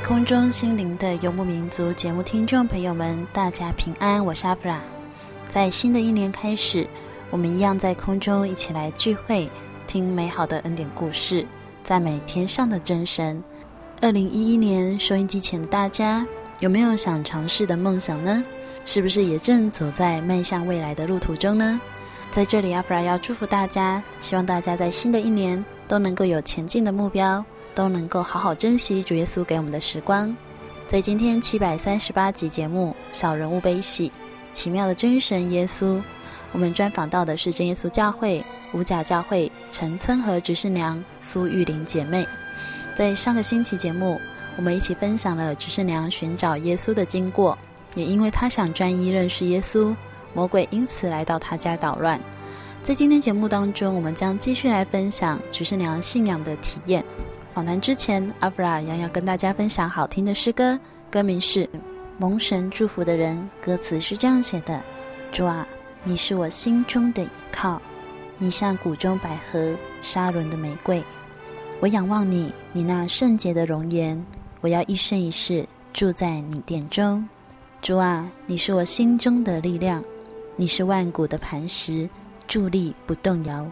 空中心灵的游牧民族节目听众朋友们，大家平安，我是阿弗拉。在新的一年开始，我们一样在空中一起来聚会，听美好的恩典故事，赞美天上的真神。二零一一年，收音机前的大家有没有想尝试的梦想呢？是不是也正走在迈向未来的路途中呢？在这里，阿弗拉要祝福大家，希望大家在新的一年都能够有前进的目标。都能够好好珍惜主耶稣给我们的时光。在今天七百三十八集节目《小人物悲喜》，奇妙的真神耶稣，我们专访到的是真耶稣教会五甲教会陈村和执事娘苏玉玲姐妹。在上个星期节目，我们一起分享了执事娘寻找耶稣的经过，也因为她想专一认识耶稣，魔鬼因此来到她家捣乱。在今天节目当中，我们将继续来分享执事娘信仰的体验。访谈之前，阿弗拉要跟大家分享好听的诗歌，歌名是《蒙神祝福的人》。歌词是这样写的：主啊，你是我心中的依靠，你像谷中百合、沙仑的玫瑰。我仰望你，你那圣洁的容颜，我要一生一世住在你殿中。主啊，你是我心中的力量，你是万古的磐石，伫立不动摇。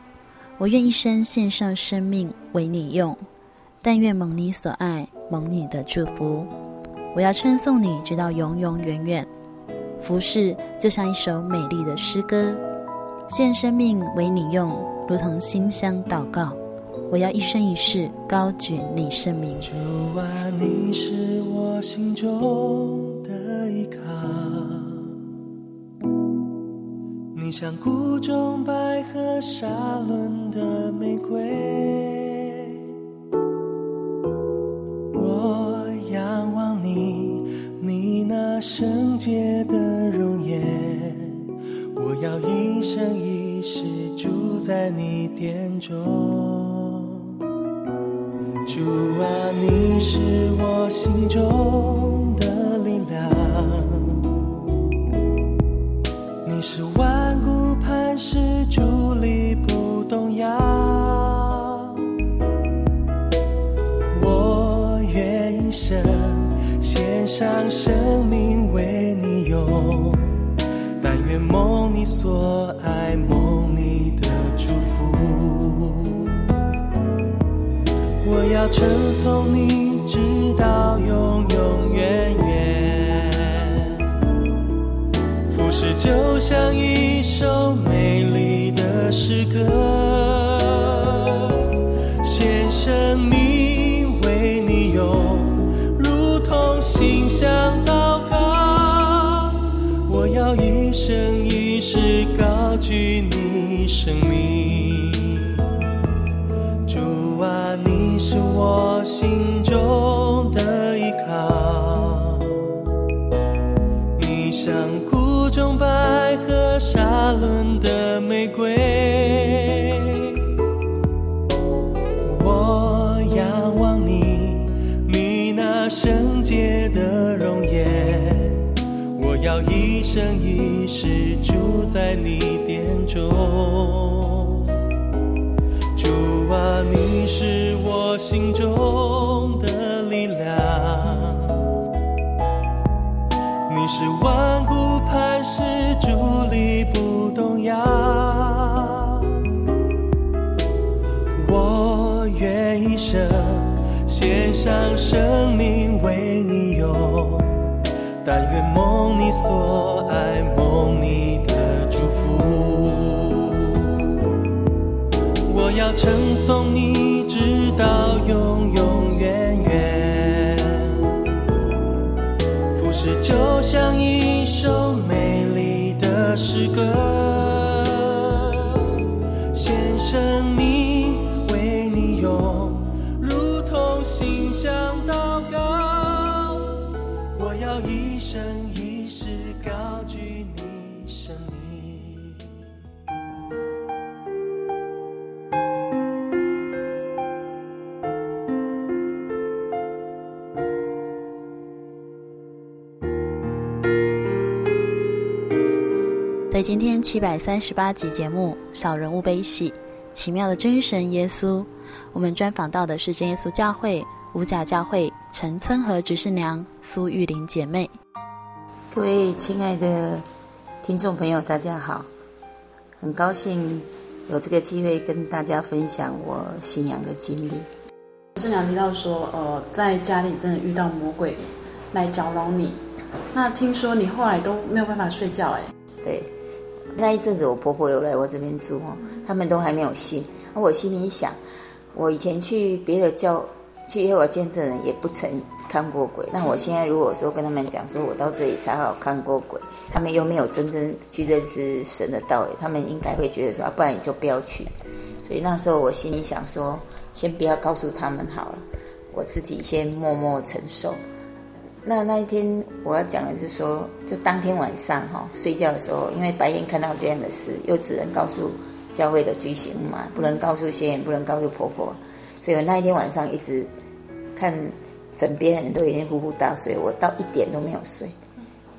我愿一生献上生命为你用。但愿蒙你所爱，蒙你的祝福。我要称颂你，直到永永远远。服侍就像一首美丽的诗歌，献生命为你用，如同馨香祷告。我要一生一世高举你圣名。你是我心中的依靠，你像谷中百合、沙仑的玫瑰。你，你那圣洁的容颜，我要一生一世住在你殿中。主啊，你是我心中的力量，你是万生命。为你有，但愿梦你所爱，梦你的祝福，我要称颂你，直到永永远远。服侍就像一首美丽的诗歌。生命，主啊，你是我心中的依靠，你像谷中百合、沙仑的玫瑰。我仰望你，你那圣洁的容颜。我要一生一世住在你中。主啊，你是我心中的力量，你是万古磐石，伫立不动摇。我愿一生献上生命为你用。但愿梦你所爱，成送你。七百三十八集节目《小人物悲喜》，奇妙的真神耶稣，我们专访到的是真耶稣教会五甲教会陈村和执事娘苏玉玲姐妹。各位亲爱的听众朋友，大家好！很高兴有这个机会跟大家分享我信仰的经历。执事娘提到说，呃，在家里真的遇到魔鬼来搅扰你，那听说你后来都没有办法睡觉，哎。对，那一阵子我婆婆有来我这边住哦，他们都还没有信。那我心里想，我以前去别的教。去耶和见证人也不曾看过鬼，那我现在如果说跟他们讲说我到这里才好看过鬼，他们又没有真正去认识神的道理，他们应该会觉得说啊，不然你就不要去。所以那时候我心里想说，先不要告诉他们好了，我自己先默默承受。那那一天我要讲的是说，就当天晚上哈睡觉的时候，因为白天看到这样的事，又只能告诉教会的居行嘛，不能告诉先，不能告诉婆婆。所以我那一天晚上一直看枕边人都已经呼呼大睡，我到一点都没有睡。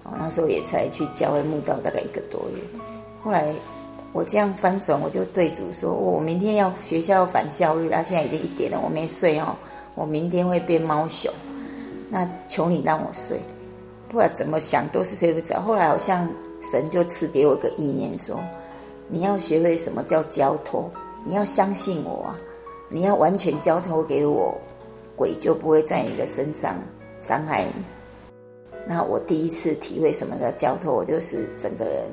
哦，那时候也才去教会墓道大概一个多月。后来我这样翻转，我就对主说：“我明天要学校返校日，啊，现在已经一点了，我没睡哦，我明天会变猫熊。那求你让我睡，不管怎么想都是睡不着。后来好像神就赐给我个意念，说你要学会什么叫交托，你要相信我啊。”你要完全交托给我，鬼就不会在你的身上伤害你。那我第一次体会什么叫交托，我就是整个人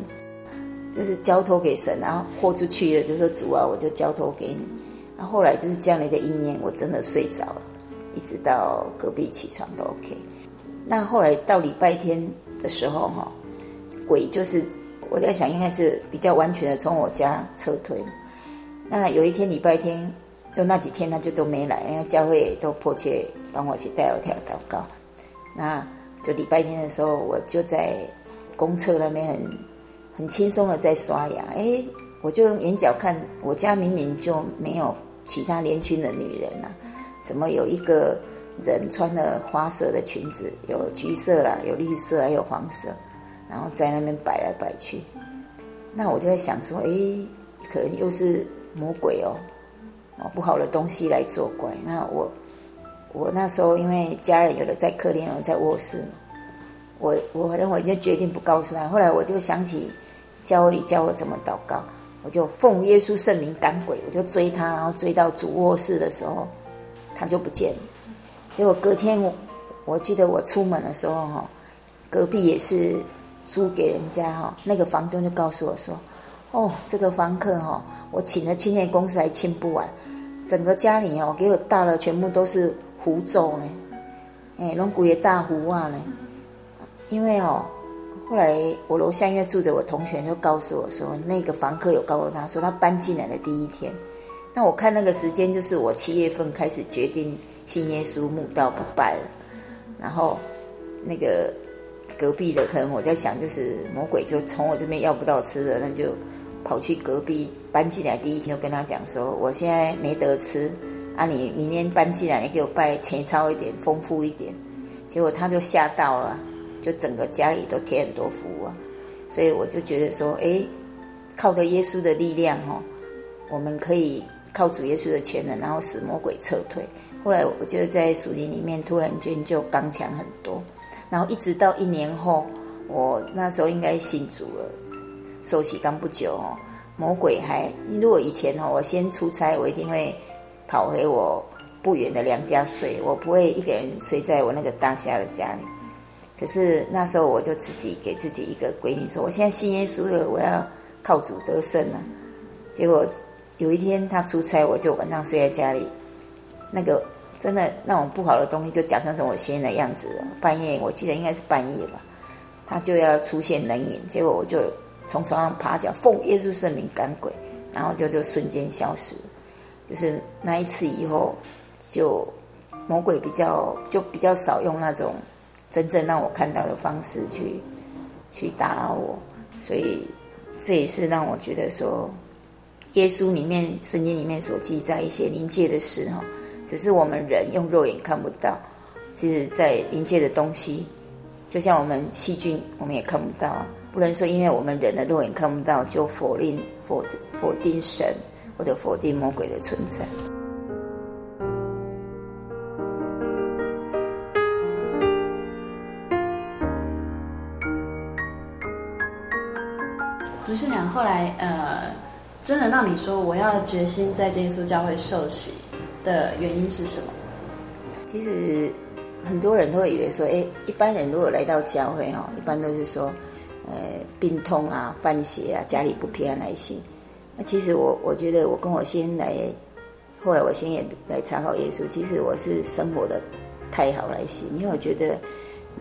就是交托给神，然后豁出去了，就说主啊，我就交托给你。那后来就是这样的一个意念，我真的睡着了，一直到隔壁起床都 OK。那后来到礼拜天的时候，哈，鬼就是我在想，应该是比较完全的从我家撤退。那有一天礼拜天。就那几天他就都没来，因为教会都迫切帮我去带我跳祷告。那就礼拜天的时候，我就在公厕那边很很轻松的在刷牙。哎，我就用眼角看，我家明明就没有其他年轻的女人啊，怎么有一个人穿了花色的裙子，有橘色啦，有绿色，还有黄色，然后在那边摆来摆去。那我就在想说，哎，可能又是魔鬼哦。哦，不好的东西来作怪。那我，我那时候因为家人有的在客厅，有的在卧室，我我反正我就决定不告诉他。后来我就想起教里教我怎么祷告，我就奉耶稣圣名赶鬼，我就追他，然后追到主卧室的时候，他就不见了。结果隔天我我记得我出门的时候哈，隔壁也是租给人家哈，那个房东就告诉我说。哦，这个房客哈、我请了清洁公司还清不完，整个家里哦，给我大了全部都是符咒呢，哎，龙骨也大壶啊呢。因为哦，后来我楼下因为住着我同学，就告诉我说，那个房客有告诉他说，他搬进来的第一天，那我看那个时间就是我七月份开始决定信耶稣慕道不拜了，然后那个隔壁的可能我在想，就是魔鬼就从我这边要不到吃的，那就。跑去隔壁搬进来第一天就跟他讲说，我现在没得吃啊，你明天搬进来，你给我拜钱钞一点，丰富一点。结果他就吓到了，就整个家里都贴很多符啊，所以我就觉得说，哎，靠着耶稣的力量哦，我们可以靠主耶稣的全能，然后使魔鬼撤退。后来我觉得在树林里面突然间就刚强很多，然后一直到一年后，我那时候应该信主了，受洗刚不久哦，魔鬼还，如果以前哈，我先出差，我一定会跑回我不远的娘家睡，我不会一个人睡在我那个大虾的家里。可是那时候我就自己给自己一个规定，说我现在信耶稣了，我要靠主得胜了。结果有一天他出差，我就晚上睡在家里，那个真的那种不好的东西就假装成我先生的样子。半夜我记得应该是半夜吧，他就要出现人影，结果我就从床上爬起来，奉耶稣圣名赶鬼，然后就就瞬间消失。就是那一次以后，就魔鬼比较就比较少用那种。真正让我看到的方式去去打扰我，所以这也是让我觉得说，耶稣里面圣经里面所记载一些灵界的事哈，只是我们人用肉眼看不到。其实，在灵界的东西，就像我们细菌，我们也看不到啊。不能说因为我们人的肉眼看不到，就否定否否定神或者否定魔鬼的存在。执事娘后来呃，真的让你说我要决心在耶稣教会受洗的原因是什么？其实很多人都会以为说，哎，一般人如果来到教会哈，一般都是说，呃，病痛啊、犯邪啊、家里不平安来信。那其实我我觉得我跟我先来，后来我先也来查考耶稣。其实我是生活的太好来信，因为我觉得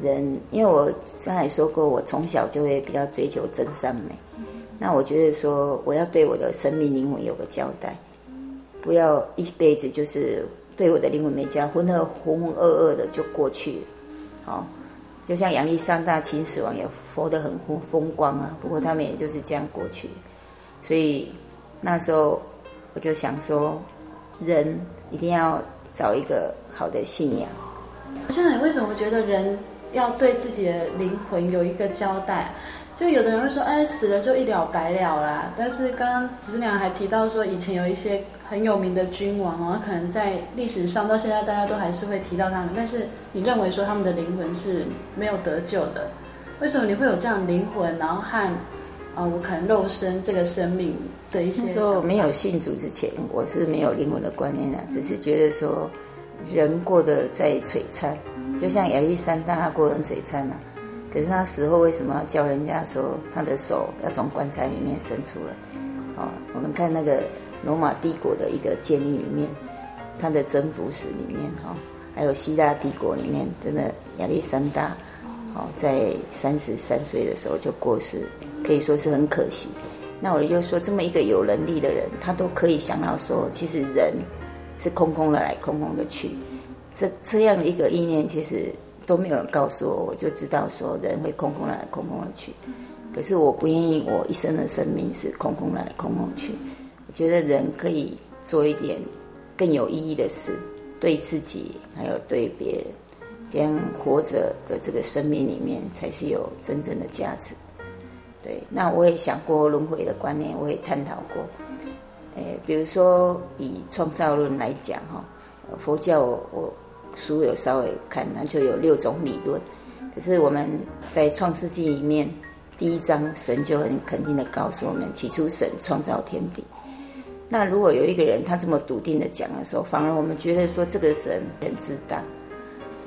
人，因为我刚才说过，我从小就会比较追求真善美。那我觉得说，我要对我的生命灵魂有个交代，不要一辈子就是对我的灵魂没交，浑浑浑浑噩噩的就过去了。好，就像杨历山大秦始皇也活得很风风光啊，不过他们也就是这样过去。所以那时候我就想说，人一定要找一个好的信仰。现在你为什么觉得人要对自己的灵魂有一个交代？就有的人会说，哎，死了就一了百了啦。但是刚刚执事娘还提到说，以前有一些很有名的君王哦，可能在历史上到现在大家都还是会提到他们。但是你认为说他们的灵魂是没有得救的？为什么你会有这样灵魂？然后和啊、呃，我可能肉身这个生命的一些说没有信主之前，我是没有灵魂的观念的，只是觉得说人过得再璀璨，就像亚历山大他过得很璀璨啊。可是那时候为什么要叫人家说他的手要从棺材里面伸出来？哦，我们看那个罗马帝国的一个建立里面，他的征服史里面哈，还有希腊帝国里面，真的亚历山大，哦，在三十三岁的时候就过世，可以说是很可惜。那我就说，这么一个有能力的人，他都可以想到说，其实人是空空的来，空空的去，这这样的一个意念，其实。都没有人告诉我，我就知道说人会空空来，空空的去。可是我不愿意，我一生的生命是空空来，空空去。我觉得人可以做一点更有意义的事，对自己还有对别人，这样活着的这个生命里面才是有真正的价值。对，那我也想过轮回的观念，我也探讨过。诶，比如说以创造论来讲哈，佛教。我书有稍微看，那就有六种理论。可是我们在创世纪里面，第一章神就很肯定的告诉我们：起初神创造天地。那如果有一个人他这么笃定的讲的时候，反而我们觉得说这个神很自大。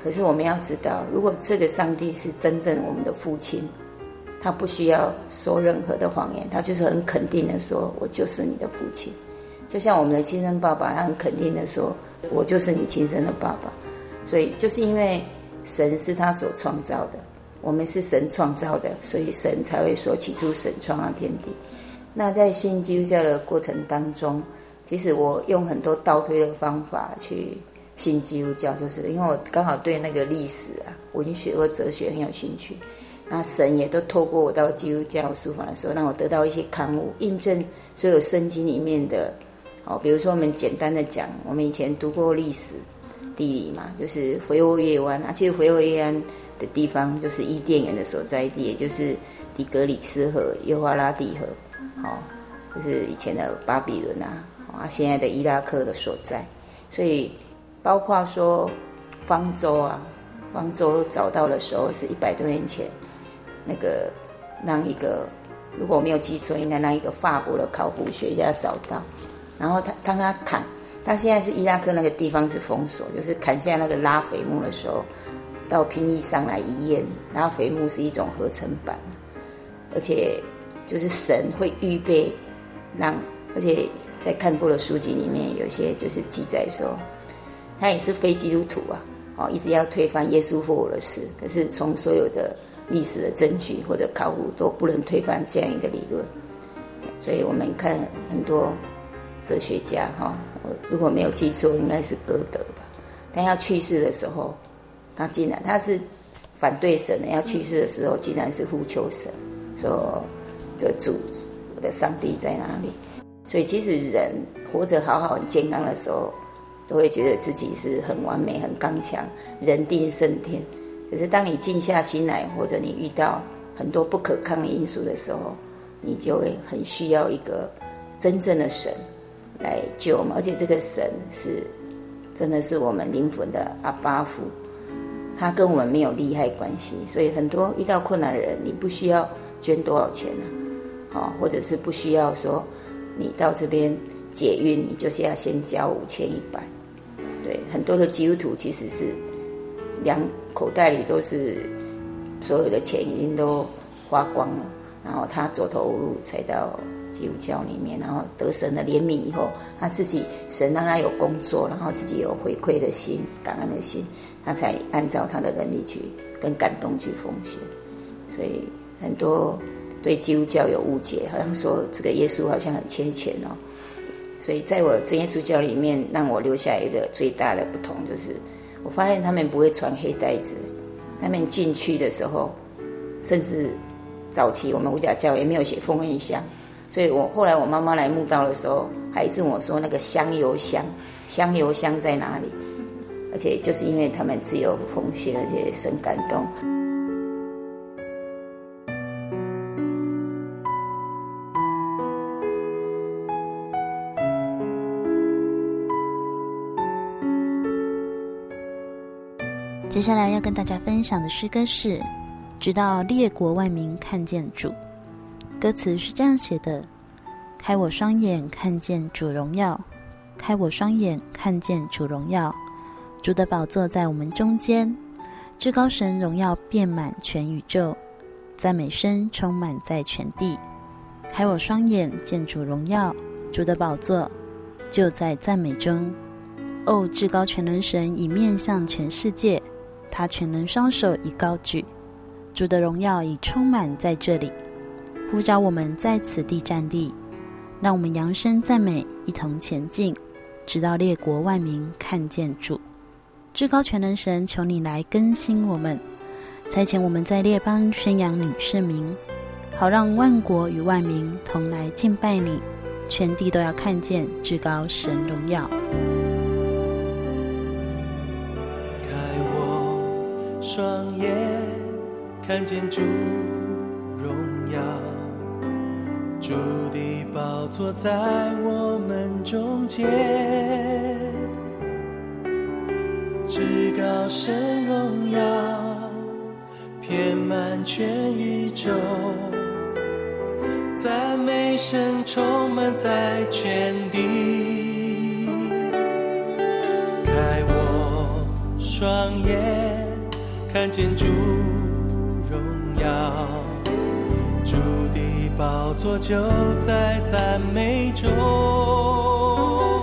可是我们要知道，如果这个上帝是真正我们的父亲，他不需要说任何的谎言，他就是很肯定的说：“我就是你的父亲。”就像我们的亲生爸爸，他很肯定的说：“我就是你亲生的爸爸。”所以，就是因为神是他所创造的，我们是神创造的，所以神才会说起初神创造天地。那在信基督教的过程当中，其实我用很多倒推的方法去信基督教，就是因为我刚好对那个历史啊、文学或哲学很有兴趣。那神也都透过我到基督教书房的时候，让我得到一些刊物，印证所有圣经里面的。哦，比如说我们简单的讲，我们以前读过历史。地理嘛，就是肥沃月湾啊。其实肥沃月湾的地方，就是伊甸园的所在地，也就是底格里斯河、幼发拉底河，哦，就是以前的巴比伦啊，啊，现在的伊拉克的所在。所以，包括说方舟啊，方舟找到的时候是一百多年前，那个让一个，如果我没有记错，应该让一个法国的考古学家找到，然后他当他砍。他现在是伊拉克那个地方是封锁，就是砍下那个拉斐木的时候，到平地上来一验，拉斐木是一种合成板，而且就是神会预备让，而且在看过的书籍里面有些就是记载说，他也是非基督徒啊，哦，一直要推翻耶稣复活的事，可是从所有的历史的证据或者考古都不能推翻这样一个理论，所以我们看很多哲学家哈。如果没有记错，应该是歌德吧。但要去世的时候，他竟然他是反对神的。要去世的时候，竟然是呼求神，说：“这主，我的上帝在哪里？”所以，其实人活着好好、很健康的时候，都会觉得自己是很完美、很刚强，人定胜天。可是，当你静下心来，或者你遇到很多不可抗的因素的时候，你就会很需要一个真正的神。来救我们，而且这个神是真的是我们灵魂的阿巴父，他跟我们没有利害关系，所以很多遇到困难的人，你不需要捐多少钱呢？好，或者是不需要说你到这边解运，你就是要先交五千一百。对，很多的基督徒其实是两口袋里都是所有的钱已经都花光了，然后他走投无路才到。基督教里面，然后得神的怜悯以后，他自己神让他有工作，然后自己有回馈的心、感恩的心，他才按照他的能力去跟感动去奉献。所以很多对基督教有误解，好像说这个耶稣好像很缺钱哦。所以在我真耶稣教里面，让我留下一个最大的不同就是，我发现他们不会传黑袋子，他们进去的时候，甚至早期我们五甲教也没有写奉献箱。所以我后来我妈妈来墓道的时候，还一直问我说：“那个香油箱，香油箱在哪里？”而且就是因为他们自由奉献，而且深感动。接下来要跟大家分享的诗歌是：“直到列国万民看见主。”歌词是这样写的：“开我双眼，看见主荣耀；开我双眼，看见主荣耀。主的宝座在我们中间，至高神荣耀遍满全宇宙，赞美声充满在全地。开我双眼，见主荣耀，主的宝座就在赞美中。哦，至高全能神已面向全世界，他全能双手已高举，主的荣耀已充满在这里。”呼召我们在此地站立，让我们扬声赞美，一同前进，直到列国万民看见主。至高全能神，求你来更新我们，差遣我们在列邦宣扬你圣名，好让万国与万民同来敬拜你，全地都要看见至高神荣耀。开我双眼，看见主荣耀。主的宝座在我们中间，至高神荣耀遍满全宇宙，赞美声充满在全地。开我双眼，看见主荣耀。主的宝座就在赞美中，哦，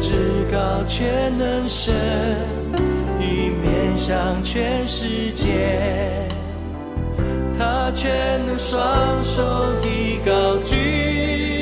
至高全能神已面向全世界，他全能双手已高举。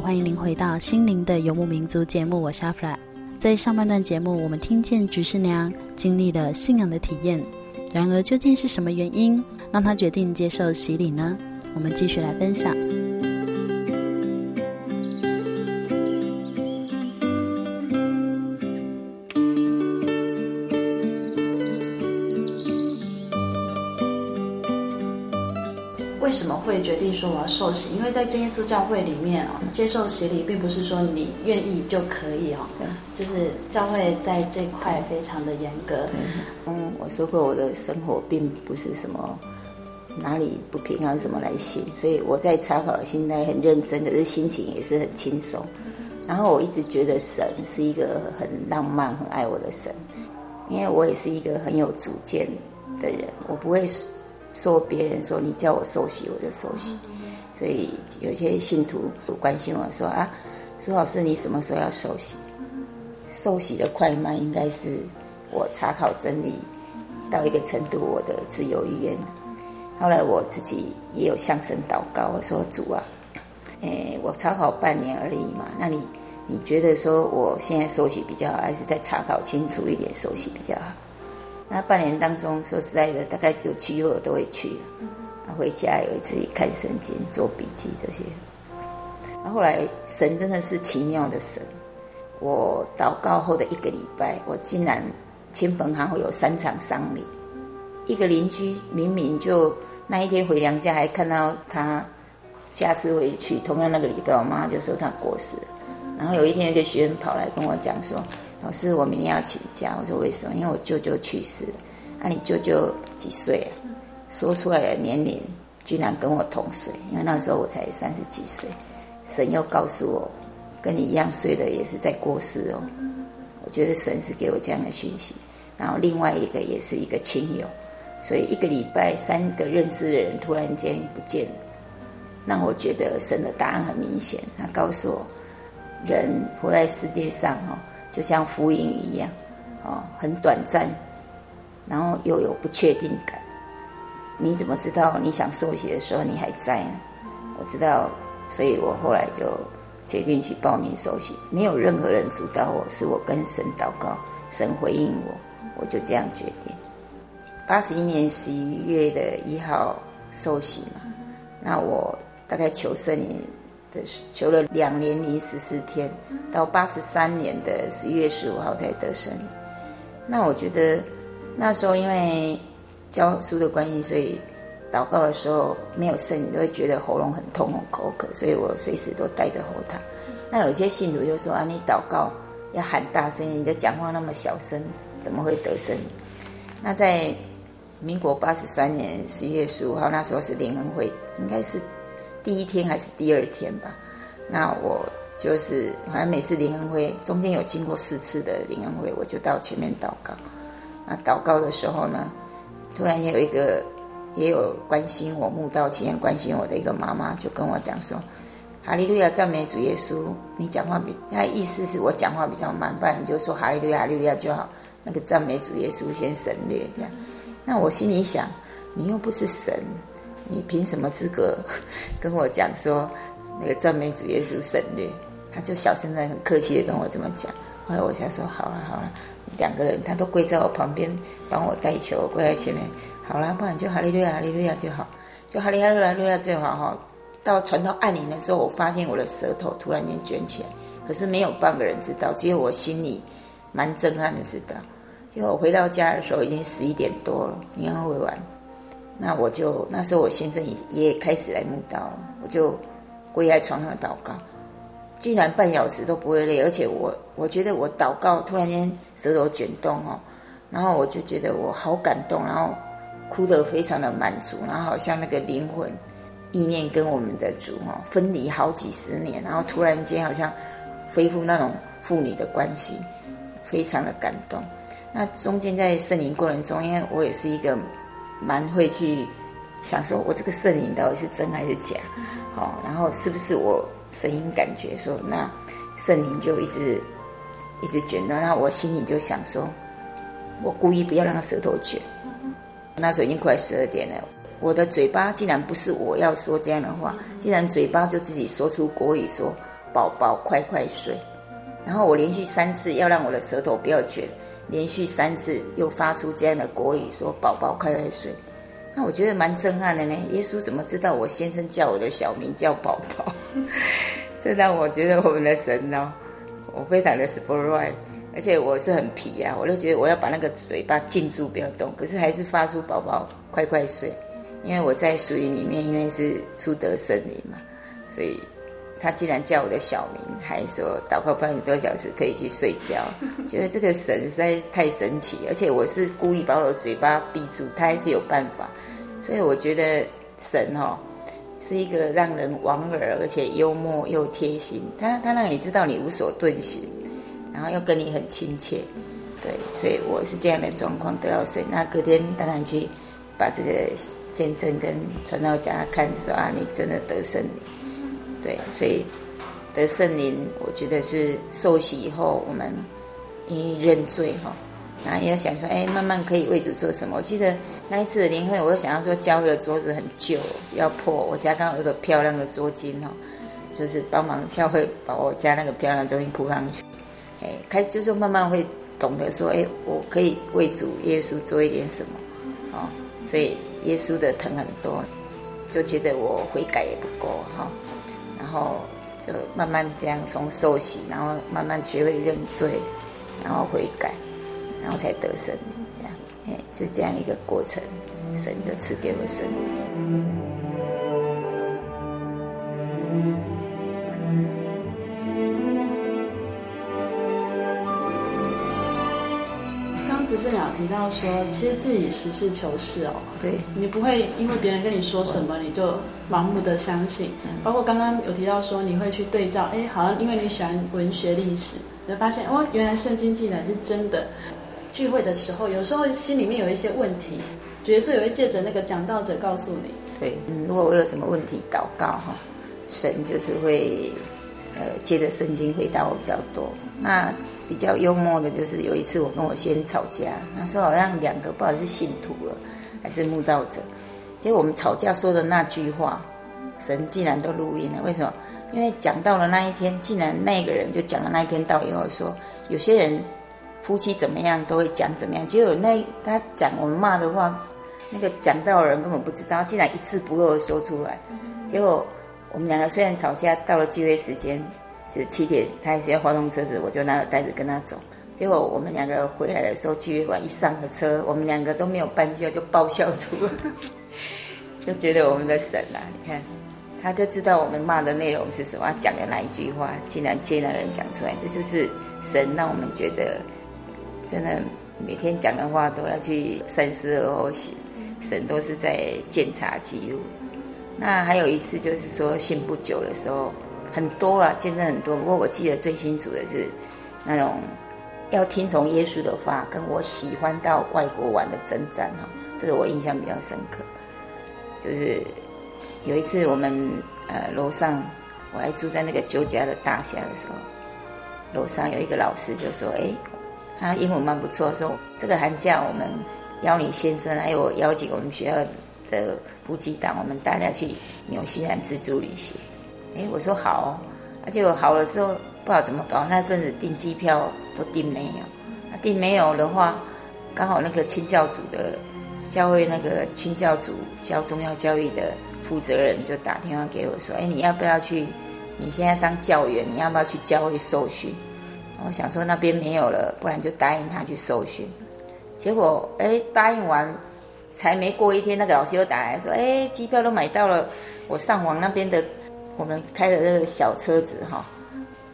欢迎您回到《心灵的游牧民族》节目，我是阿弗拉。在上半段节目，我们听见菊师娘经历了信仰的体验。然而，究竟是什么原因让她决定接受洗礼呢？我们继续来分享。决定说我要受洗？因为在真耶稣教会里面哦，接受洗礼并不是说你愿意就可以哦，就是教会在这块非常的严格。嗯，我说过我的生活并不是什么哪里不平安什么来信，所以我在查考的心态很认真，可是心情也是很轻松。然后我一直觉得神是一个很浪漫、很爱我的神，因为我也是一个很有主见的人，我不会。说别人说你叫我受洗，我就受洗。所以有些信徒关心我说啊，苏老师你什么时候要受洗？受洗的快慢应该是我查考真理到一个程度，我的自由意愿。后来我自己也有向神祷告，我说主啊，诶，我查考半年而已嘛，那你你觉得说我现在受洗比较好，还是再查考清楚一点受洗比较好？那半年当中，说实在的，大概有去有我都会去。回家有一次看圣经、做笔记这些。那后来神真的是奇妙的神。我祷告后的一个礼拜，我竟然亲朋好友有三场丧礼。一个邻居明明就那一天回娘家，还看到他下次回去，同样那个礼拜，我妈就说他过世了。然后有一天，一个学员跑来跟我讲说。老师，我明天要请假。我说为什么？因为我舅舅去世了。那、你舅舅几岁啊？说出来的年龄居然跟我同岁，因为那时候我才三十几岁。神又告诉我，跟你一样岁的也是在过世哦。我觉得神是给我这样的讯息。然后另外一个也是一个亲友，所以一个礼拜三个认识的人突然间不见了，让我觉得神的答案很明显。他告诉我，人活在世界上哦。就像浮云一样，哦，很短暂，然后又有不确定感。你怎么知道你想受洗的时候你还在呢？我知道，所以我后来就决定去报名受洗。没有任何人主导我，是我跟神祷告，神回应我，我就这样决定。八十一年十一月的一号受洗嘛，那我大概求圣灵。的求了两年零十四天，到八十三年的十一月十五号才得圣灵。那我觉得那时候因为教书的关系，所以祷告的时候没有圣灵，就会觉得喉咙很痛、很口渴，所以我随时都带着喉糖。那有些信徒就说啊，你祷告要喊大声，你的讲话那么小声，怎么会得声？那在民国八十三年十一月十五号，那时候是联恩会，应该是第一天还是第二天吧？那我就是好像每次灵恩会中间有经过四次的灵恩会，我就到前面祷告。那祷告的时候呢，突然也有一个。也有关心我墓道期间关心我的一个妈妈，就跟我讲说：“哈利路亚，赞美主耶稣。”你讲话比他意思是我讲话比较慢，不然你就说哈利路亚，哈利路亚就好。那个赞美主耶稣先省略这样。那我心里想，你又不是神，你凭什么资格 跟我讲说那个赞美主耶稣省略？他就小声的、很客气的跟我这么讲。后来我想说：“好了好了，两个人他都跪在我旁边帮我带球，跪在前面。”好啦，不然就哈利路亚，哈利路亚就好，就哈利，哈利路亚最好哈。到传到暗灵的时候，我发现我的舌头突然间卷起来，可是没有半个人知道，只有我心里蛮震撼的知道。结果我回到家的时候已经十一点多了，你要回完，那我就那时候我先生也也开始来墓道，我就跪在床上祷告，居然半小时都不会累，而且我我觉得我祷告突然间舌头卷动哦，然后我就觉得我好感动，然后。哭得非常的满足，然后好像那个灵魂意念跟我们的主哈分离好几十年，然后突然间好像恢复那种父女的关系，非常的感动。那中间在圣灵过程中，因为我也是一个蛮会去想说，我这个圣灵到底是真还是假？好，然后是不是我声音感觉说，那圣灵就一直一直卷动，然后我心里就想说，我故意不要让舌头卷。那时候已经快十二点了，我的嘴巴竟然不是我要说这样的话，竟然嘴巴就自己说出国语说“宝宝快快睡”，然后我连续三次要让我的舌头不要卷，连续三次又发出这样的国语说“宝宝快快睡”，那我觉得蛮震撼的呢。耶稣怎么知道我先生叫我的小名叫宝宝？这让我觉得我们的神哦，我非常的 surprise。而且我是很皮、啊，我都觉得我要把那个嘴巴禁住，不要动。可是还是发出“宝宝快快睡”，因为我在树林里面，因为是出得圣灵嘛，所以他竟然叫我的小名，还说祷告半个多小时可以去睡觉，觉得这个神实在太神奇。而且我是故意把我的嘴巴闭住，他还是有办法。所以我觉得神哈、哦、是一个让人莞尔，而且幽默又贴心。他他让你知道你无所遁形。然后又跟你很亲切，对，所以我是这样的状况得到神。那隔天当然去把这个见证跟传道家看，就说啊，你真的得圣灵，对，所以得圣灵，我觉得是受洗以后，我们一认罪哈，然后也想说，哎，慢慢可以为主做什么。我记得那一次的灵会，我又想要说，教会的桌子很旧，要破，我家刚好有个漂亮的桌巾哈，就是帮忙教会把我家那个漂亮的桌巾铺上去。哎，开就是慢慢会懂得说，哎，我可以为主耶稣做一点什么，哦，所以耶稣的疼很多，就觉得我悔改也不够哈，然后就慢慢这样从受洗，然后慢慢学会认罪，然后悔改，然后才得生，这样，哎，就这样一个过程，神就赐给我生命。灵。是有提到说，其实自己实事求是哦，对，你不会因为别人跟你说什么，你就盲目的相信。包括刚刚有提到说，你会去对照，哎，好像因为你喜欢文学历史，就发现哦，原来圣经记载是真的。聚会的时候，有时候心里面有一些问题，角色也会借着那个讲道者告诉你。对，嗯，如果我有什么问题祷告哈，神就是会呃借着圣经回答我比较多。那比较幽默的就是有一次我跟我先吵架，那时候好像两个不知道是信徒了还是慕道者，结果我们吵架说的那句话，神竟然都录音了。为什么？因为讲到了那一天，竟然那个人就讲了那一篇道以后说，有些人夫妻怎么样都会讲怎么样，结果那他讲我们骂的话，那个讲道的人根本不知道，竟然一字不漏的说出来。结果我们两个虽然吵架，到了聚会时间。是七点，他还是要发动车子，我就拿着袋子跟他走。结果我们两个回来的时候，聚会完一上了车，我们两个都没有半句就爆笑出了。就觉得我们的神啊，你看，他就知道我们骂的内容是什么，讲的哪一句话，竟然接那人讲出来，这就是神让我们觉得，真的每天讲的话都要去三思而后行，神都是在检查记录。那还有一次就是说信不久的时候，很多了，见证很多，不过我记得最清楚的是那种要听从耶稣的话，跟我喜欢到外国玩的征战哈，这个我印象比较深刻。就是有一次我们呃楼上，我还住在那个酒家的大厦的时候，楼上有一个老师就说：“哎，他英文蛮不错，说这个寒假我们邀你先生还有邀请我们学校的夫妻档，我们大家去纽西兰自助旅行。”哎，我说好哦，而且我好了之后不知道怎么搞，那阵子订机票都订没有，那订没有的话，刚好那个清教组的。教会那个清教组教宗教教育的负责人就打电话给我说：“哎，你要不要去？你现在当教员，你要不要去教会受训？”我想说那边没有了，不然就答应他去受训。结果哎，答应完才没过一天，那个老师又打来说：“哎，机票都买到了，我上网那边的我们开的这个小车子哈，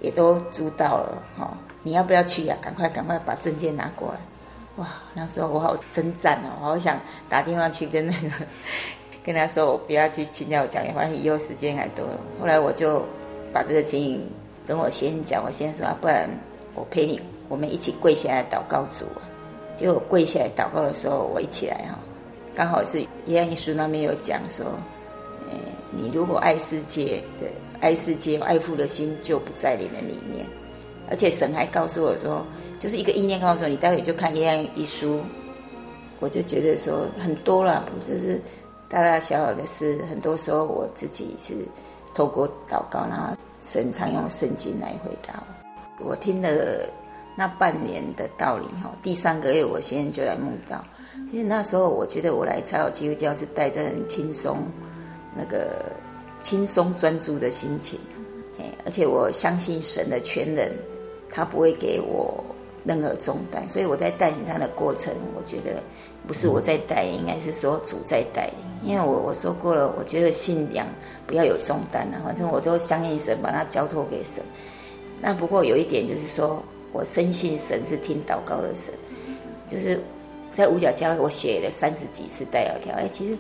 也都租到了哈，你要不要去呀？赶快赶快把证件拿过来。”哇，那时候我好征战哦，我好想打电话去跟那个 跟他说，我不要去请教讲，反正以后时间还多。后来我就把这个情形跟我先讲，我先说啊，不然我陪你，我们一起跪下来祷告主啊。结果跪下来祷告的时候，我一起来哈，刚好是约翰一书那边有讲说，你如果爱世界的爱世界爱父的心就不在你们里面，而且神还告诉我说。就是一个意念告诉你，待会就看一样一书，我就觉得说很多了，不就是大大小小的事，很多时候我自己是透过祷告，然后神常用圣经来回答我。我听了那半年的道理哈，第三个月我先就来梦到。其实那时候我觉得我来查考基督教是带着很轻松、那个轻松专注的心情，而且我相信神的全能，他不会给我。任何重担，所以我在带领他的过程，我觉得不是我在带，应该是说主在带。因为我我说过了，我觉得信仰不要有重担了，反正我都相信神，把它交托给神。那不过有一点就是说，我深信神是听祷告的神。就是在五角教会，我写了三十几次带祷条。哎，其实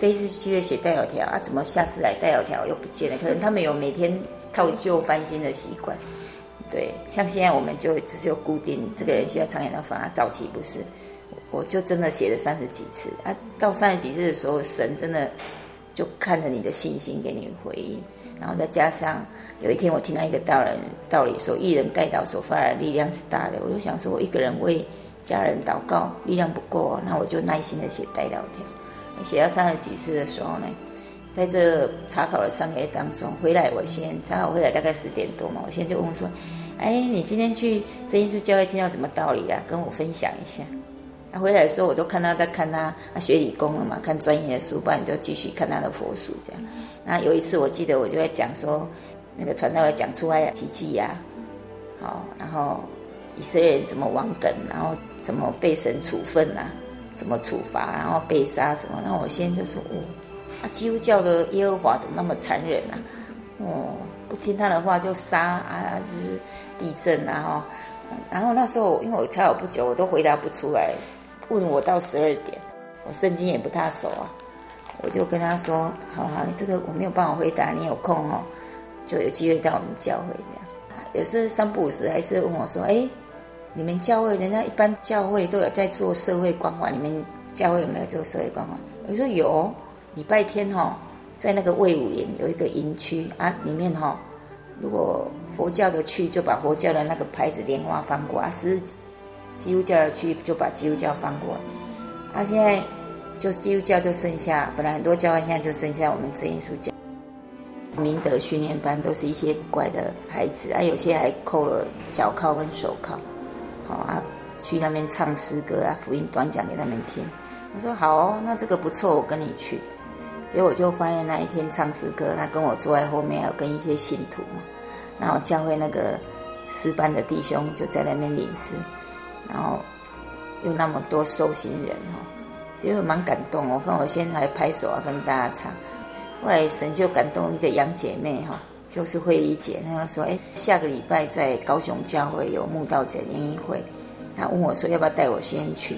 这一次去月写带祷条啊，怎么下次来带祷条又不见了？可能他们有每天套旧翻新的习惯。对，像现在我们就只是有固定这个人需要常言的法，早期不是，我就真的写了三十几次啊。到三十几次的时候，神真的就看着你的信心给你回应，然后再加上有一天我听到一个道人道理说，一人代祷所发的力量是大的，我就想说，我一个人为家人祷告力量不够，那我就耐心的写代祷条，写到三十几次的时候呢。在这查考的三个月当中，回来我先查考回来大概十点多嘛，我先就问说：“哎，你今天去真耶稣教会听到什么道理啊？跟我分享一下。”他回来的时候，我都看他在看他，他学理工了嘛，看专业的书，不然就继续看他的佛书这样。那有一次我记得我就在讲说，那个传道要讲出来呀，奇迹呀，好，然后以色列人怎么亡梗，然后怎么被神处分啊，怎么处罚，然后被杀什么？那我先就说哦。啊，基督教的耶和华怎么那么残忍啊？哦，不听他的话就杀啊，就是地震啊哈。然后那时候因为我查考不久，我都回答不出来。问我到十二点，我圣经也不太熟啊，我就跟他说：好好，你这个我没有办法回答，你有空哦，就有机会到我们教会这样。有时三不五时还是问我说：哎，你们教会人家一般教会都有在做社会关怀，你们教会有没有做社会关怀？我说有。礼拜天哈，在那个魏武营有一个营区啊，里面哈，如果佛教的去就把佛教的那个牌子莲花翻过啊，是基督教的去就把基督教翻过来。啊，现在就基督教就剩下，本来很多教会现在就剩下我们真耶稣教。明德训练班都是一些乖的孩子啊，有些还扣了脚铐跟手铐，好啊，去那边唱诗歌啊，福音短讲给他们听。我说好哦，那这个不错，我跟你去。结果就发现那一天唱诗歌，他跟我坐在后面，还有跟一些信徒嘛。然后教会那个诗班的弟兄就在那边领诗，然后有那么多受洗人哦，结果蛮感动。我跟我先来拍手啊，跟大家唱。后来神就感动一个杨姐妹哈，就是慧仪姐，她就说：“哎，下个礼拜在高雄教会有慕道者联谊会。”她问我说：“要不要带我先去？”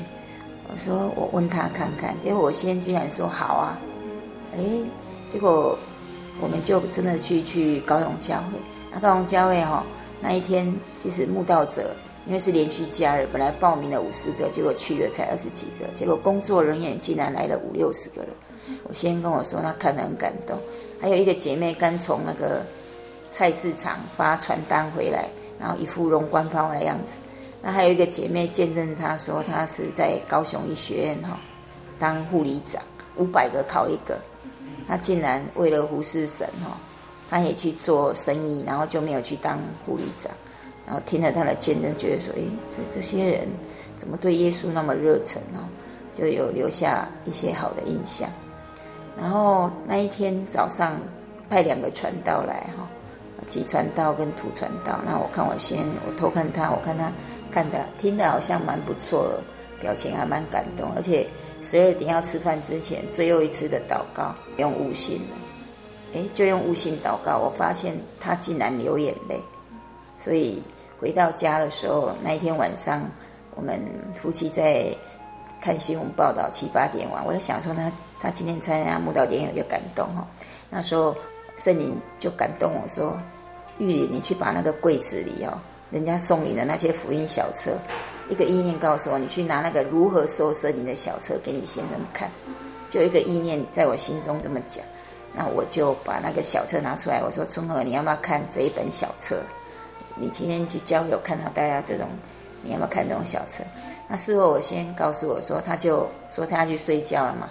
我说：“我问她看看。”结果我先居然说：“好啊！”哎，结果我们就真的去去高雄教会。那高雄教会哈，那一天其实慕道者。因为是连续假日，本来报名了五十个，结果去了才二十几个，结果工作人员竟然来了五六十个人。我先跟我说，他看得很感动。还有一个姐妹刚从那个菜市场发传单回来，然后一副容光焕发的样子。那还有一个姐妹见证，她说她是在高雄医学院哈当护理长，五百个考一个，她竟然为了服侍神哈，她也去做生意，然后就没有去当护理长。然后听了他的见证，觉得说：“诶，这这些人怎么对耶稣那么热忱哦？就有留下一些好的印象。然后那一天早上派两个传道来哈，集传道跟土传道。那我看我先，我偷看他，我看他看的听的好像蛮不错，表情还蛮感动。而且十二点要吃饭之前，最后一次的祷告用悟性了，诶，就用悟性祷告，我发现他竟然流眼泪。所以回到家的时候，那一天晚上，我们夫妻在看新闻报道，七八点晚，我在想说他，他今天参加慕道典有点感动哈。那时候圣灵就感动我说：“玉林，你去把那个柜子里哦，人家送你的那些福音小册，一个意念告诉我，你去拿那个如何收圣灵的小册给你先生看。”就一个意念在我心中这么讲，那我就把那个小册拿出来，我说：“春和，你要不要看这一本小册？”你今天去交友看到大家这种，你要不要看这种小册？那事后我先告诉我说，他就说他要去睡觉了嘛，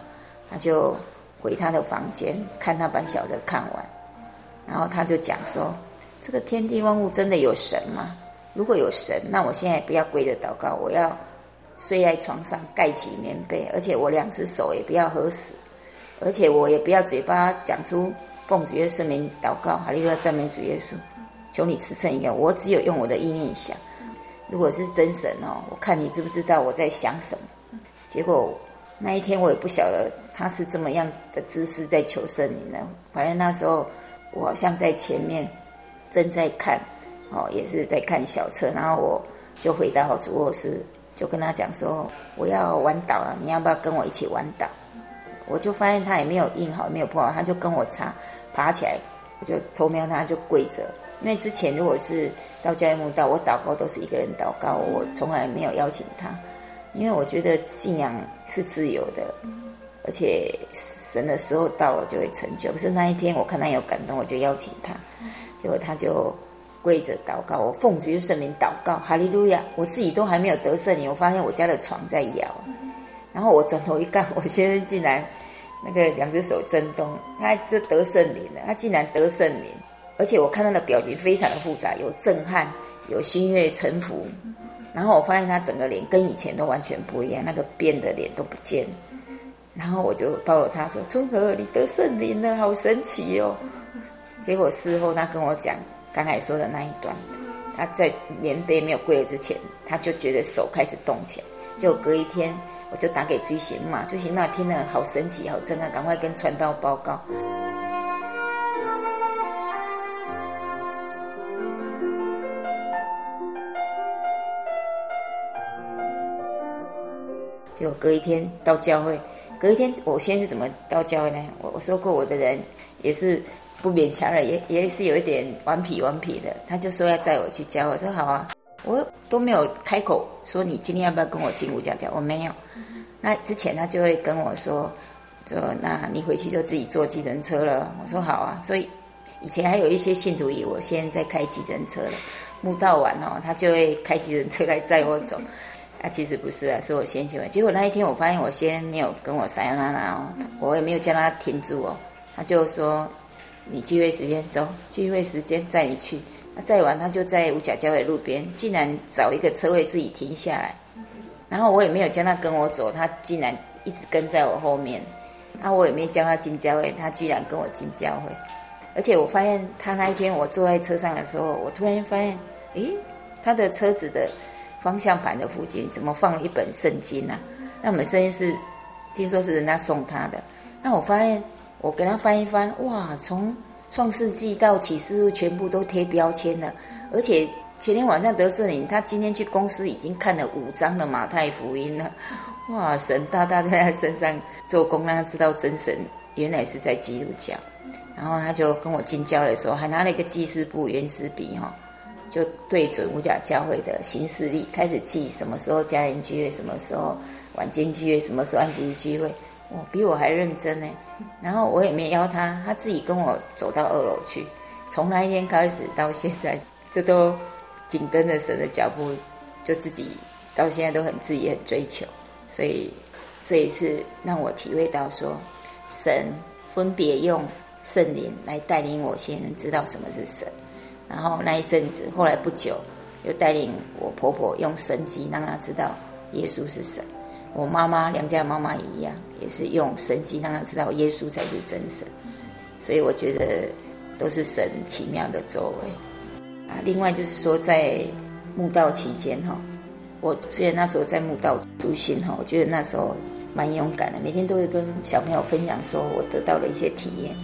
他就回他的房间看那本小的看完，然后他就讲说，这个天地万物真的有神吗？如果有神，那我现在不要跪着祷告，我要睡在床上盖起棉被，而且我两只手也不要合十，而且我也不要嘴巴讲出奉主耶稣名祷告，哈利路亚赞美主耶稣。求你赐圣言，我只有用我的意念想。如果是真神哦，我看你知不知道我在想什么？结果那一天我也不晓得他是这么样的姿势在求圣灵呢。反正那时候我好像在前面正在看哦，也是在看小册，然后我就回到主卧室，就跟他讲说我要晚祷了，你要不要跟我一起晚祷？我就发现他也没有印好，也没有不好，他就跟我擦爬起来，我就偷瞄他，就跪着。因为之前如果是到教会慕道，我祷告都是一个人祷告，我从来没有邀请他，因为我觉得信仰是自由的，而且神的时候到了就会成就。可是那一天我看他有感动，我就邀请他，结果他就跪着祷告，我奉主圣名祷告，哈利路亚！我自己都还没有得圣灵，我发现我家的床在摇，然后我转头一看，我先生竟然那个两只手震动，他这得圣灵了，他竟然得圣灵。而且我看他的表情非常的复杂，有震撼，有心悦诚服，然后我发现他整个脸跟以前都完全不一样，那个变的脸都不见。然后我就抱了他说：“春和，你得圣灵了，好神奇哦！” 结果事后他跟我讲刚才说的那一段，他在棉被没有跪了之前，他就觉得手开始动起来。就隔一天，我就打给追行嘛，追寻嘛听了好神奇，好震撼，赶快跟传道报告。就隔一天到教会，隔一天我先是怎么到教会呢？我我说过我的人也是不勉强了，也也是有一点顽皮顽皮的。他就说要载我去教会，我说好啊，我都没有开口说你今天要不要跟我进屋讲讲，我没有。那之前他就会跟我说，说那你回去就自己坐计程车了。我说好啊。所以以前还有一些信徒以我现在在开计程车了，慕道完哦，他就会开计程车来载我走。啊，其实不是啊，是我先去。结果那一天，我发现我先没有跟我撒由那拉哦，我也没有叫他停住哦。他就说：“你聚会时间走，聚会时间载你去。”那载完，他就在五甲教会路边，竟然找一个车位自己停下来。然后我也没有叫他跟我走，他竟然一直跟在我后面。那我也没叫他进教会，他居然跟我进教会。而且我发现他那一天我坐在车上的时候，我突然发现，诶，他的车子的。方向盘的附近怎么放一本圣经呢、啊？那我们圣经是听说是人家送他的。那我发现我给他翻一翻，哇，从创世纪到启示录全部都贴标签了，而且前天晚上得圣灵，他今天去公司已经看了五章的马太福音了，哇，神大大在他身上做工，让他知道真神原来是在基督教。然后他就跟我进教的时候，还拿了一个记事簿、原子笔，哈，就对准五甲教会的行事历，开始记什么时候家庭聚会，什么时候晚间聚会，什么时候安息日聚会。我比我还认真呢。然后我也没邀他，他自己跟我走到二楼去。从那一天开始到现在，这都紧跟着神的脚步，就自己到现在都很自己很追求。所以这也是让我体会到说，神分别用。圣灵来带领我，先知道什么是神。然后那一阵子，后来不久又带领我婆婆用神迹让她知道耶稣是神。我妈妈娘家妈妈也一样，也是用神迹让她知道耶稣才是真神。所以我觉得都是神奇妙的作为啊。另外就是说，在慕道期间哈，我虽然那时候在慕道出心哈，我觉得那时候蛮勇敢的，每天都会跟小朋友分享说我得到了一些体验。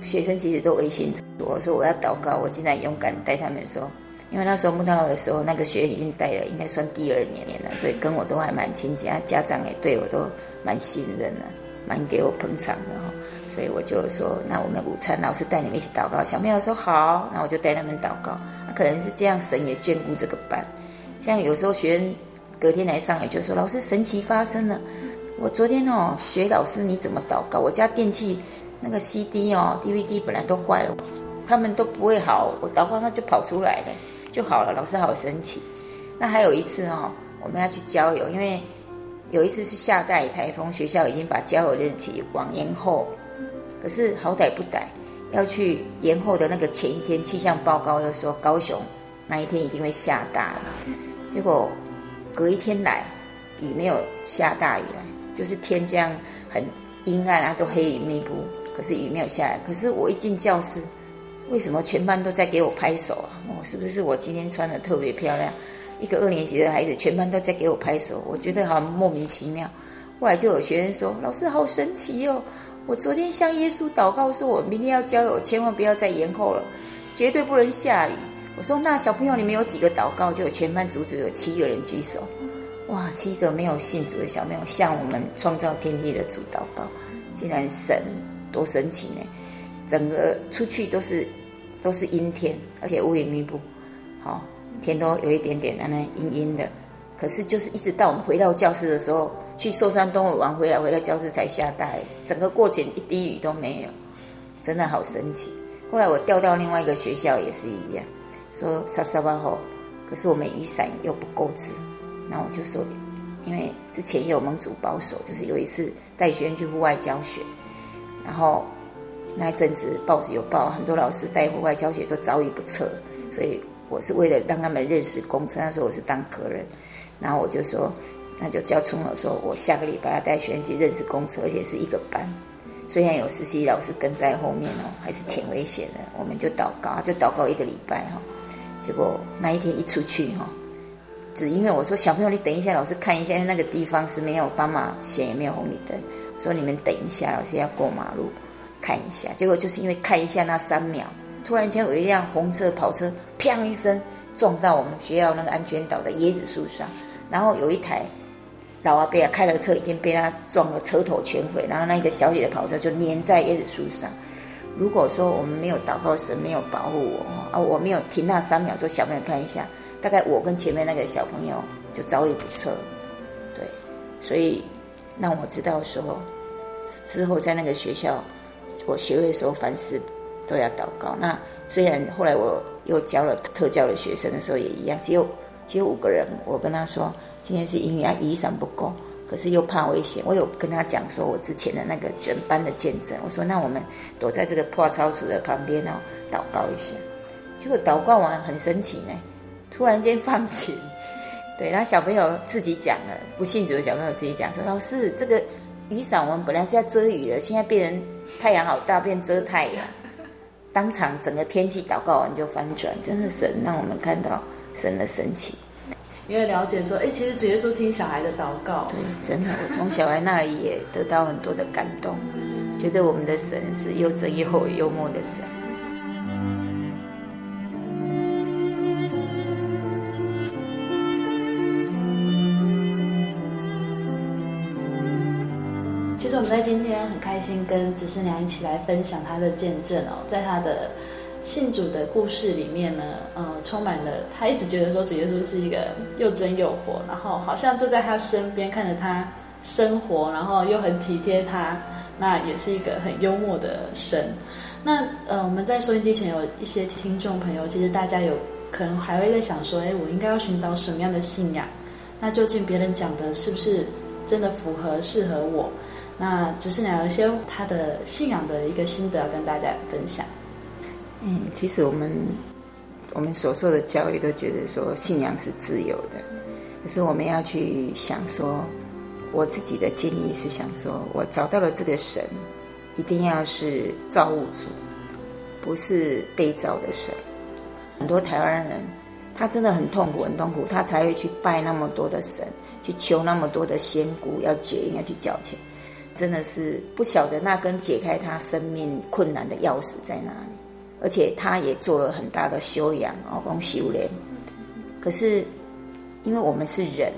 学生其实都微信我说我要祷告，我竟然勇敢带他们说，因为那时候慕道的时候，那个学已经带了，应该算第二年了，所以跟我都还蛮亲近，家长也对我都蛮信任的，蛮给我捧场的哈。所以我就说，那我们午餐老师带你们一起祷告。小朋友说好，那我就带他们祷告。那可能是这样，神也眷顾这个班。像有时候学生隔天来上海就说，老师神奇发生了。我昨天哦学老师你怎么祷告，我家电器。那个 CD 哦，DVD 本来都坏了，他们都不会好，我祷告它就跑出来了，就好了。老师好神奇。那还有一次哦，我们要去郊游，因为有一次是下大雨台风，学校已经把郊游日期往延后，可是好歹不歹，要去延后的那个前一天，气象报告又说高雄那一天一定会下大雨，结果隔一天来雨没有下大雨了，就是天这样很阴暗啊，都黑云密布。可是雨没有下来，可是我一进教室，为什么全班都在给我拍手啊？哦，是不是我今天穿的特别漂亮？一个二年级的孩子，全班都在给我拍手，我觉得好莫名其妙。后来就有学生说：“老师好神奇哦！我昨天向耶稣祷告，说我明天要交友，千万不要再延后了，绝对不能下雨。”我说：“那小朋友，你们有几个祷告？”就有全班足足有七个人举手。哇，七个没有信主的小朋友向我们创造天地的主祷告，竟然神。多神奇呢！整个出去都是都是阴天，而且乌云密布，好、天都有一点点那那阴阴的。可是就是一直到我们回到教室的时候，去寿山动物园回来，回到教室才下大雨，整个过程一滴雨都没有，真的好神奇。后来我调到另外一个学校也是一样，说沙沙巴后，可是我们雨伞又不够支，那我就说，因为之前也有盟主保守，就是有一次带学生去户外教学。然后那一阵子报纸有报，很多老师带户外教学都遭遇不测，所以我是为了让他们认识公车。那时候我是当客人，然后我就说，那就叫春和说，我下个礼拜要带学生去认识公车，而且是一个班，虽然有实习老师跟在后面哦，还是挺危险的。我们就祷告，就祷告一个礼拜哈。结果那一天一出去哈，只因为我说小朋友，你等一下，老师看一下，因为那个地方是没有斑马线，也没有红绿灯。说你们等一下，老师要过马路，看一下。结果就是因为看一下那三秒，突然间有一辆红色跑车，砰一声撞到我们学校那个安全岛的椰子树上，然后有一台老阿伯啊开了车，已经被他撞了车头全毁，然后那个小姐的跑车就粘在椰子树上。如果说我们没有祷告神，没有保护我啊，我没有停那三秒，说小朋友看一下，大概我跟前面那个小朋友就遭遇不测。对，所以。让我知道说，之后在那个学校，我学会的时候，凡事都要祷告。那虽然后来我又教了特教的学生的时候也一样，只有只有五个人。我跟他说，今天是英语啊，雨伞不够，可是又怕危险。我有跟他讲说，我之前的那个全班的见证。我说，那我们躲在这个破操场的旁边哦，祷告一下。结果祷告完很神奇呢，突然间放晴。对，然后小朋友自己讲了，不信主的小朋友自己讲说：“老师，这个雨伞我们本来是要遮雨的，现在变成太阳好大，变遮太阳。”当场整个天气祷告完就翻转，真的神让我们看到神的神奇。因为了解说，哎，其实主耶稣听小孩的祷告。对，真的，我从小孩那里也得到很多的感动，觉得我们的神是又真又厚幽默的神。在今天很开心跟执事娘一起来分享她的见证哦，在她的。信主的故事里面呢，呃，充满了她一直觉得说主耶稣是一个又真又活，然后好像就在他身边看着他生活，然后又很体贴他，那也是一个很幽默的神。那呃，我们在收音机前有一些听众朋友，其实大家有可能还会在想说，哎，我应该要寻找什么样的信仰？那究竟别人讲的是不是真的符合适合我？那执事娘有一些他的信仰的一个心得要跟大家分享。嗯，其实我们我们所受的教育都觉得说信仰是自由的，可是我们要去想说，我自己的建议是想说，我找到了这个神，一定要是造物主，不是被造的神。很多台湾人他真的很痛苦，很痛苦，他才会去拜那么多的神，去求那么多的仙姑，要结缘，要去缴钱，真的是不晓得那根解开他生命困难的钥匙在哪里。而且他也做了很大的修养哦，光修炼。可是，因为我们是人，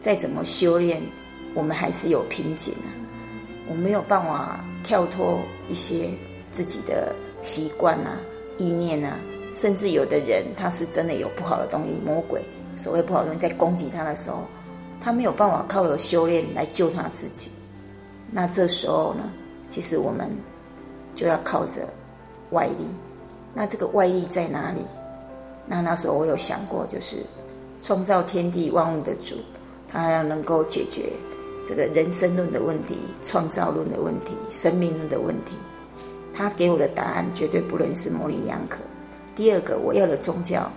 再怎么修炼，我们还是有瓶颈啊。我没有办法跳脱一些自己的习惯啊、意念啊，甚至有的人他是真的有不好的东西，魔鬼所谓不好的东西在攻击他的时候，他没有办法靠着修炼来救他自己。那这时候呢，其实我们就要靠着外力。那这个外力在哪里？那那时候我有想过，就是创造天地万物的主，他要能够解决这个人生论的问题、创造论的问题、生命论的问题。他给我的答案绝对不能是模棱两可。第二个，我要的宗教，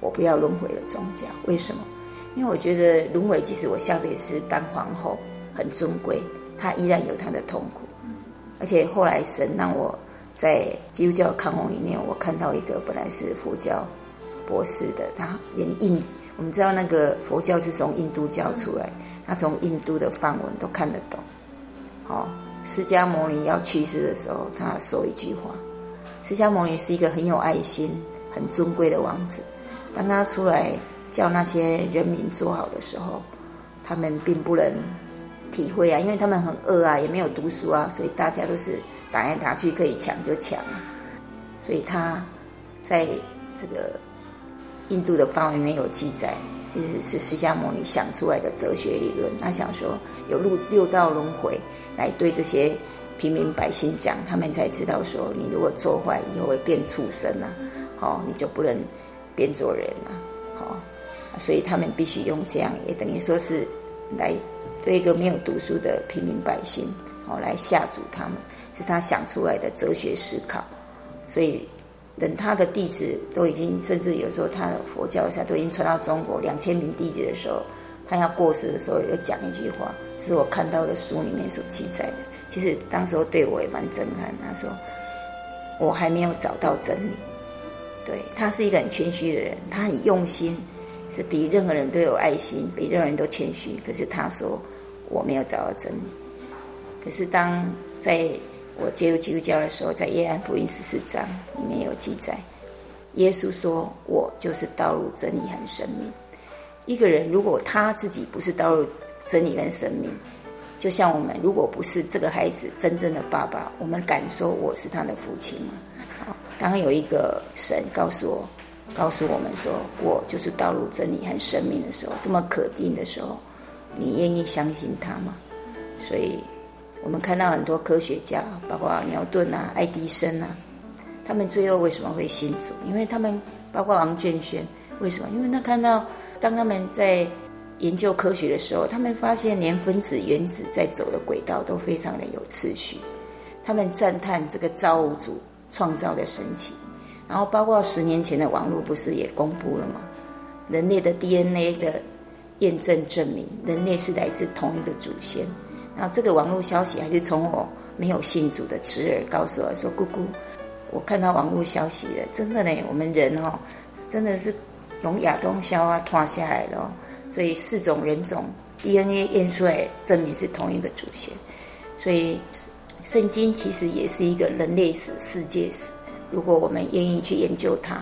我不要轮回的宗教。为什么？因为我觉得轮回，即使我下辈子当皇后，很尊贵，他依然有他的痛苦。而且后来神让我。在基督教康宏里面，我看到一个本来是佛教博士的，他连印，我们知道那个佛教是从印度教出来，他从印度的梵文都看得懂。好，释迦牟尼要去世的时候，他说一句话：释迦牟尼是一个很有爱心、很尊贵的王子，当他出来叫那些人民做好的时候，他们并不能体会啊，因为他们很饿啊，也没有读书啊，所以大家都是。打来打去可以抢就抢啊，所以他在这个印度的方文里面有记载，是是释迦牟尼想出来的哲学理论。他想说有六六道轮回来对这些平民百姓讲，他们才知道说你如果做坏以后会变畜生啊，好，你就不能变做人啊，好，所以他们必须用这样，也等于说是来对一个没有读书的平民百姓，哦来吓阻他们。是他想出来的哲学思考，所以等他的弟子都已经，甚至有时候他的佛教下都已经传到中国两千名弟子的时候，他要过世的时候，有讲一句话，是我看到的书里面所记载的。其实当时候对我也蛮震撼。他说：“我还没有找到真理。”对，他是一个很谦虚的人，他很用心，是比任何人都有爱心，比任何人都谦虚。可是他说：“我没有找到真理。”可是当在我接入基督教的时候，在约翰福音十四章里面有记载，耶稣说：“我就是道路、真理和生命。”一个人如果他自己不是道路、真理跟生命，就像我们如果不是这个孩子真正的爸爸，我们敢说我是他的父亲吗？好，当有一个神告诉我、告诉我们说我就是道路、真理和生命的时候，这么可定的时候，你愿意相信他吗？所以。我们看到很多科学家，包括牛顿啊、爱迪生啊，他们最后为什么会信主？因为他们包括王建轩，为什么？因为他看到当他们在研究科学的时候，他们发现连分子、原子在走的轨道都非常的有次序。他们赞叹这个造物主创造的神奇。然后包括十年前的网络不是也公布了吗？人类的 DNA 的验证证明，人类是来自同一个祖先。然后这个网络消息还是从我没有信主的侄儿告诉我说：“姑姑，我看到网络消息了，真的呢，我们人哦，真的是从亚当夏娃脱下来了，所以四种人种 DNA 验出来证明是同一个祖先。所以圣经其实也是一个人类史、世界史。如果我们愿意去研究它，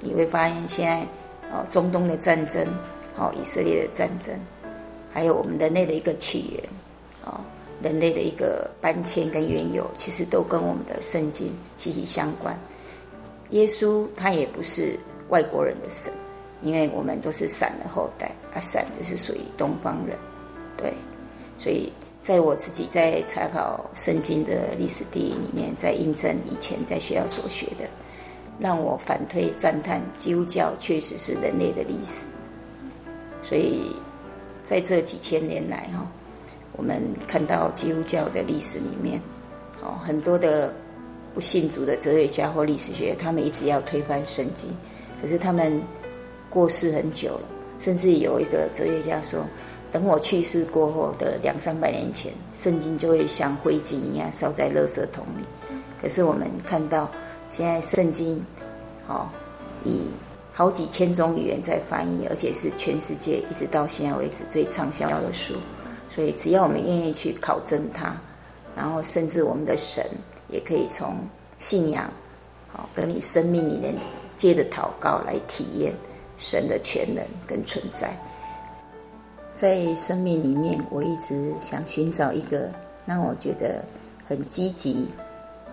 你会发现现在哦，中东的战争，哦，以色列的战争，还有我们人类的一个起源，哦，人类的一个搬迁跟缘由，其实都跟我们的圣经息息相关。耶稣他也不是外国人的神，因为我们都是闪的后代，啊，闪就是属于东方人，对。所以在我自己在查考圣经的历史地理里面，在印证以前在学校所学的，让我反推赞叹，基督教确实是人类的历史。所以在这几千年来哈，我们看到基督教的历史里面，哦，很多的。不信主的哲学家或历史学家，他们一直要推翻圣经，可是他们过世很久了。甚至有一个哲学家说，等我去世过后的两三百年前，圣经就会像灰烬一样烧在垃圾桶里。可是我们看到现在圣经，哦，以好几千种语言在翻译，而且是全世界一直到现在为止最畅销的书。所以只要我们愿意去考证它，然后甚至我们的神。也可以从信仰，好，跟你生命里面借着祷告来体验神的全能跟存在。在生命里面，我一直想寻找一个让我觉得很积极、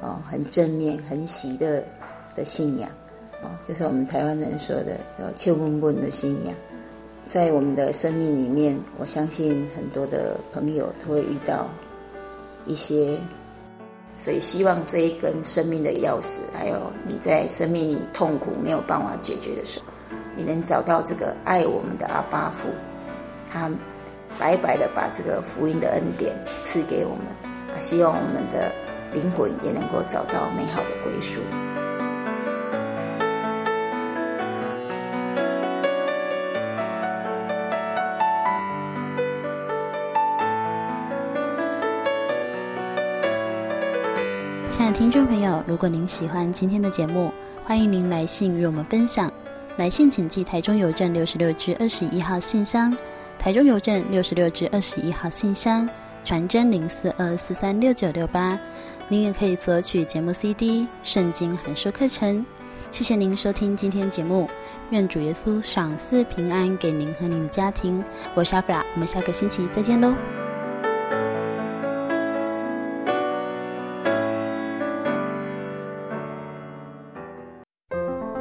哦，很正面、很喜乐的信仰，哦，就是我们台湾人说的叫“笑闷闷”的信仰。在我们的生命里面，我相信很多的朋友都会遇到一些。所以，希望这一根生命的钥匙，还有你在生命里痛苦没有办法解决的时候，你能找到这个爱我们的阿爸父，他白白的把这个福音的恩典赐给我们，啊希望我们的灵魂也能够找到美好的归宿。听众朋友，如果您喜欢今天的节目，欢迎您来信与我们分享。来信请寄台中邮政六十六至二十一号信箱，台中邮政六十六至二十一号信箱，传真零四二四三六九六八。您也可以索取节目 CD、圣经函授课程。谢谢您收听今天节目，愿主耶稣赏赐平安给您和您的家庭。我是阿弗拉，我们下个星期再见喽。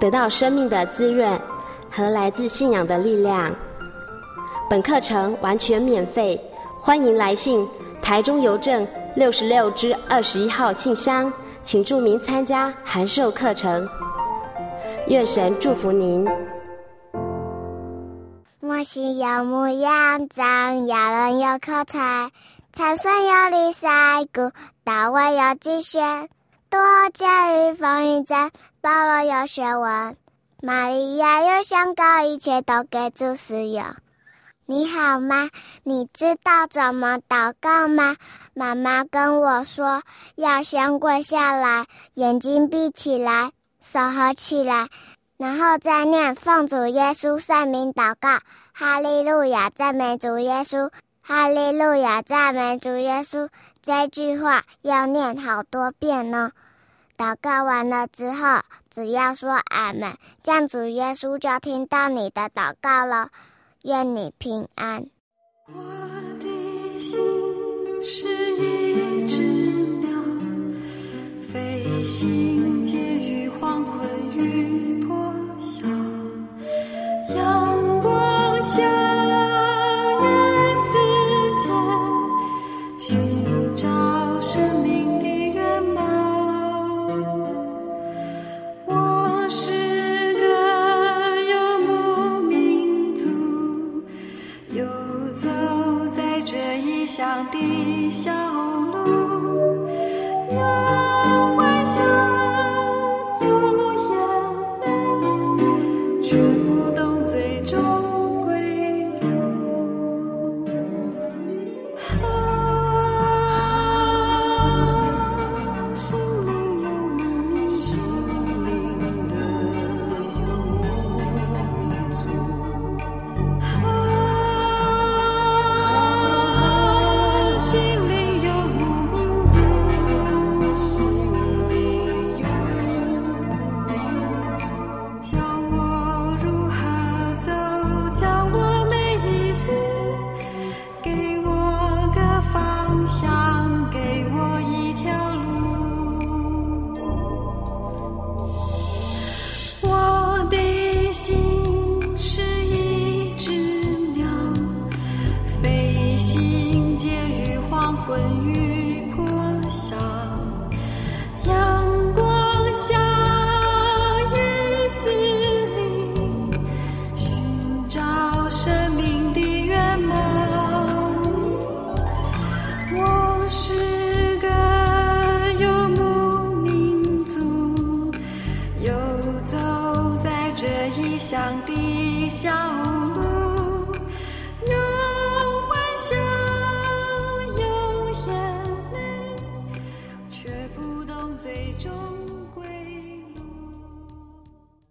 得到生命的滋润和来自信仰的力量。本课程完全免费，欢迎来信台中邮政六十六支二十一号信箱，请注明参加函授课程。愿神祝福您。我心有牧羊长，亚伦有口才，参孙有礼赛鼓，大卫有击弦，多加与风云战。保罗有学问，玛利亚有香膏，一切都给主使用。你好吗？你知道怎么祷告吗？妈妈跟我说，要先跪下来，眼睛闭起来，手合起来，然后再念奉主耶稣圣名祷告。哈利路亚，赞美主耶稣！哈利路亚，赞美主耶稣！这句话要念好多遍呢。祷告完了之后，只要说阿门，这样主耶稣就听到你的祷告了。愿你平安。我的心是一只鸟，飞行介于黄昏与破晓，阳光下。